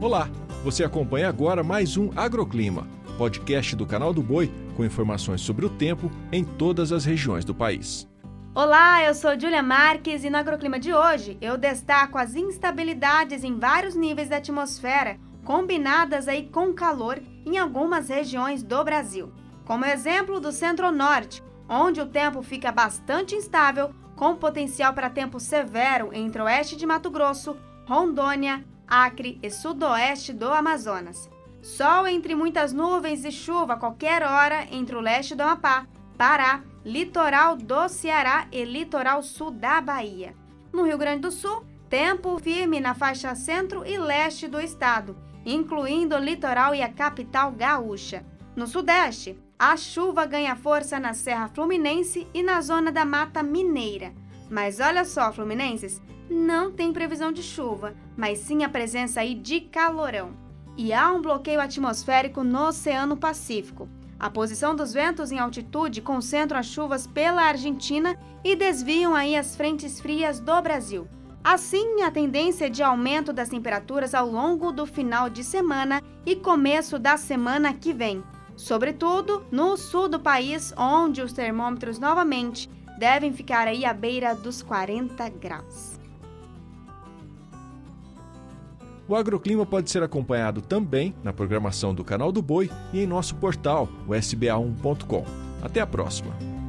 Olá, você acompanha agora mais um Agroclima, podcast do canal do Boi com informações sobre o tempo em todas as regiões do país. Olá, eu sou Julia Marques e no Agroclima de hoje eu destaco as instabilidades em vários níveis da atmosfera, combinadas aí com calor em algumas regiões do Brasil. Como exemplo do centro-norte, onde o tempo fica bastante instável, com potencial para tempo severo entre oeste de Mato Grosso, Rondônia, Acre e sudoeste do Amazonas. Sol entre muitas nuvens e chuva a qualquer hora entre o leste do Amapá, Pará, litoral do Ceará e litoral sul da Bahia. No Rio Grande do Sul, tempo firme na faixa centro e leste do estado, incluindo o litoral e a capital gaúcha. No sudeste, a chuva ganha força na Serra Fluminense e na zona da Mata Mineira. Mas olha só, fluminenses, não tem previsão de chuva, mas sim a presença aí de calorão. E há um bloqueio atmosférico no Oceano Pacífico. A posição dos ventos em altitude concentra as chuvas pela Argentina e desviam aí as frentes frias do Brasil. Assim, a tendência de aumento das temperaturas ao longo do final de semana e começo da semana que vem, sobretudo no sul do país, onde os termômetros novamente devem ficar aí à beira dos 40 graus. O agroclima pode ser acompanhado também na programação do Canal do Boi e em nosso portal, o sba1.com. Até a próxima!